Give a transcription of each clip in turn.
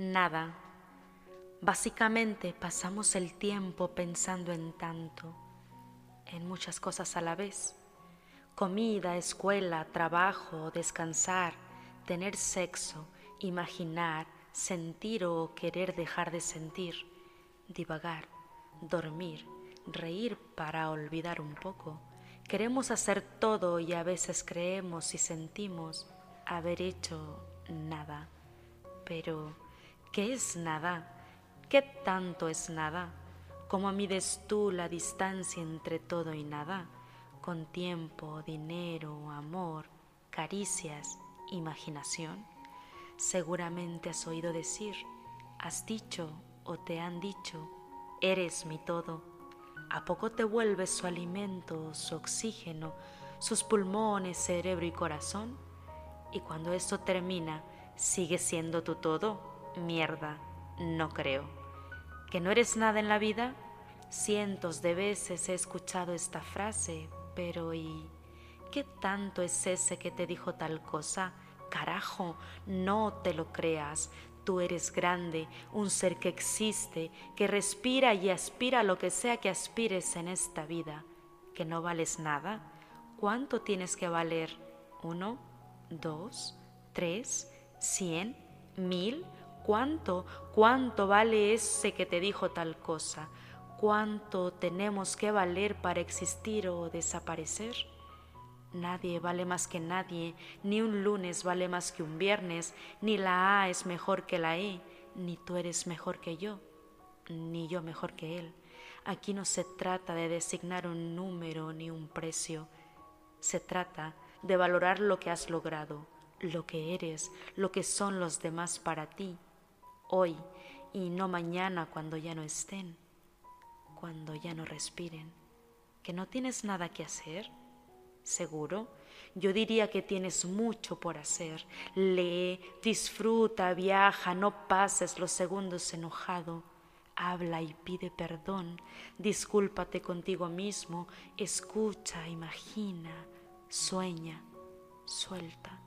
Nada. Básicamente pasamos el tiempo pensando en tanto, en muchas cosas a la vez. Comida, escuela, trabajo, descansar, tener sexo, imaginar, sentir o querer dejar de sentir, divagar, dormir, reír para olvidar un poco. Queremos hacer todo y a veces creemos y sentimos haber hecho nada. Pero, ¿qué es nada? ¿Qué tanto es nada? ¿Cómo mides tú la distancia entre todo y nada? Con tiempo, dinero, amor, caricias, imaginación. Seguramente has oído decir, has dicho o te han dicho, eres mi todo. ¿A poco te vuelves su alimento, su oxígeno, sus pulmones, cerebro y corazón? Y cuando esto termina, ¿sigue siendo tu todo? Mierda, no creo que no eres nada en la vida? Cientos de veces he escuchado esta frase, pero ¿y qué tanto es ese que te dijo tal cosa? Carajo, no te lo creas. Tú eres grande, un ser que existe, que respira y aspira a lo que sea que aspires en esta vida. ¿Que no vales nada? ¿Cuánto tienes que valer? ¿Uno? ¿Dos? ¿Tres? ¿Cien? ¿Mil? ¿Cuánto, cuánto vale ese que te dijo tal cosa? ¿Cuánto tenemos que valer para existir o desaparecer? Nadie vale más que nadie, ni un lunes vale más que un viernes, ni la A es mejor que la E, ni tú eres mejor que yo, ni yo mejor que él. Aquí no se trata de designar un número ni un precio, se trata de valorar lo que has logrado, lo que eres, lo que son los demás para ti hoy y no mañana cuando ya no estén, cuando ya no respiren, que no tienes nada que hacer. Seguro, yo diría que tienes mucho por hacer. Lee, disfruta, viaja, no pases los segundos enojado. Habla y pide perdón, discúlpate contigo mismo, escucha, imagina, sueña, suelta.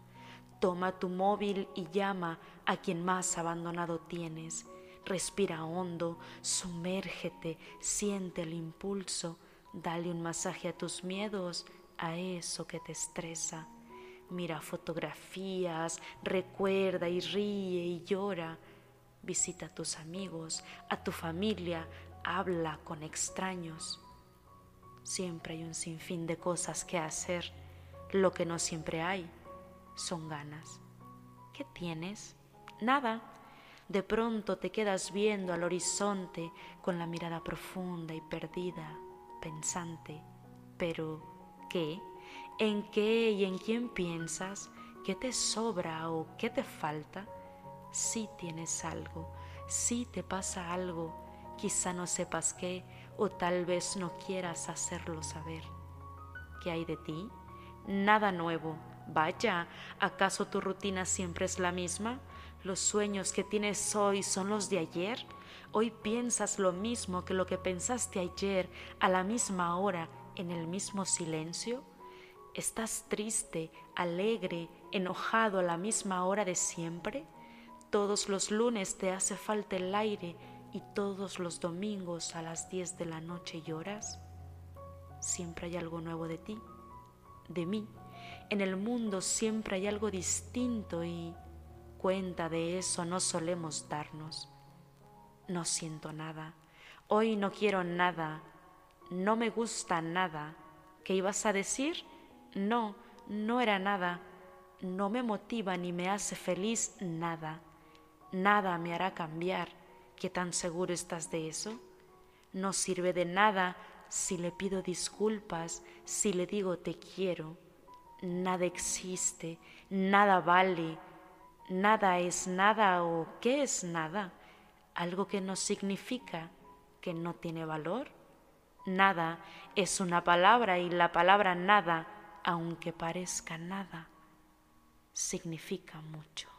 Toma tu móvil y llama a quien más abandonado tienes. Respira hondo, sumérgete, siente el impulso, dale un masaje a tus miedos, a eso que te estresa. Mira fotografías, recuerda y ríe y llora. Visita a tus amigos, a tu familia, habla con extraños. Siempre hay un sinfín de cosas que hacer. Lo que no siempre hay son ganas. ¿Qué tienes? Nada. De pronto te quedas viendo al horizonte con la mirada profunda y perdida, pensante. Pero, ¿qué? ¿En qué y en quién piensas? ¿Qué te sobra o qué te falta? Si tienes algo, si te pasa algo, quizá no sepas qué o tal vez no quieras hacerlo saber. ¿Qué hay de ti? Nada nuevo. Vaya, ¿acaso tu rutina siempre es la misma? ¿Los sueños que tienes hoy son los de ayer? ¿Hoy piensas lo mismo que lo que pensaste ayer a la misma hora en el mismo silencio? ¿Estás triste, alegre, enojado a la misma hora de siempre? Todos los lunes te hace falta el aire y todos los domingos a las 10 de la noche lloras. Siempre hay algo nuevo de ti, de mí. En el mundo siempre hay algo distinto y cuenta de eso no solemos darnos. No siento nada, hoy no quiero nada, no me gusta nada. ¿Qué ibas a decir? No, no era nada, no me motiva ni me hace feliz nada. Nada me hará cambiar. ¿Qué tan seguro estás de eso? No sirve de nada si le pido disculpas, si le digo te quiero. Nada existe, nada vale, nada es nada o qué es nada, algo que no significa, que no tiene valor. Nada es una palabra y la palabra nada, aunque parezca nada, significa mucho.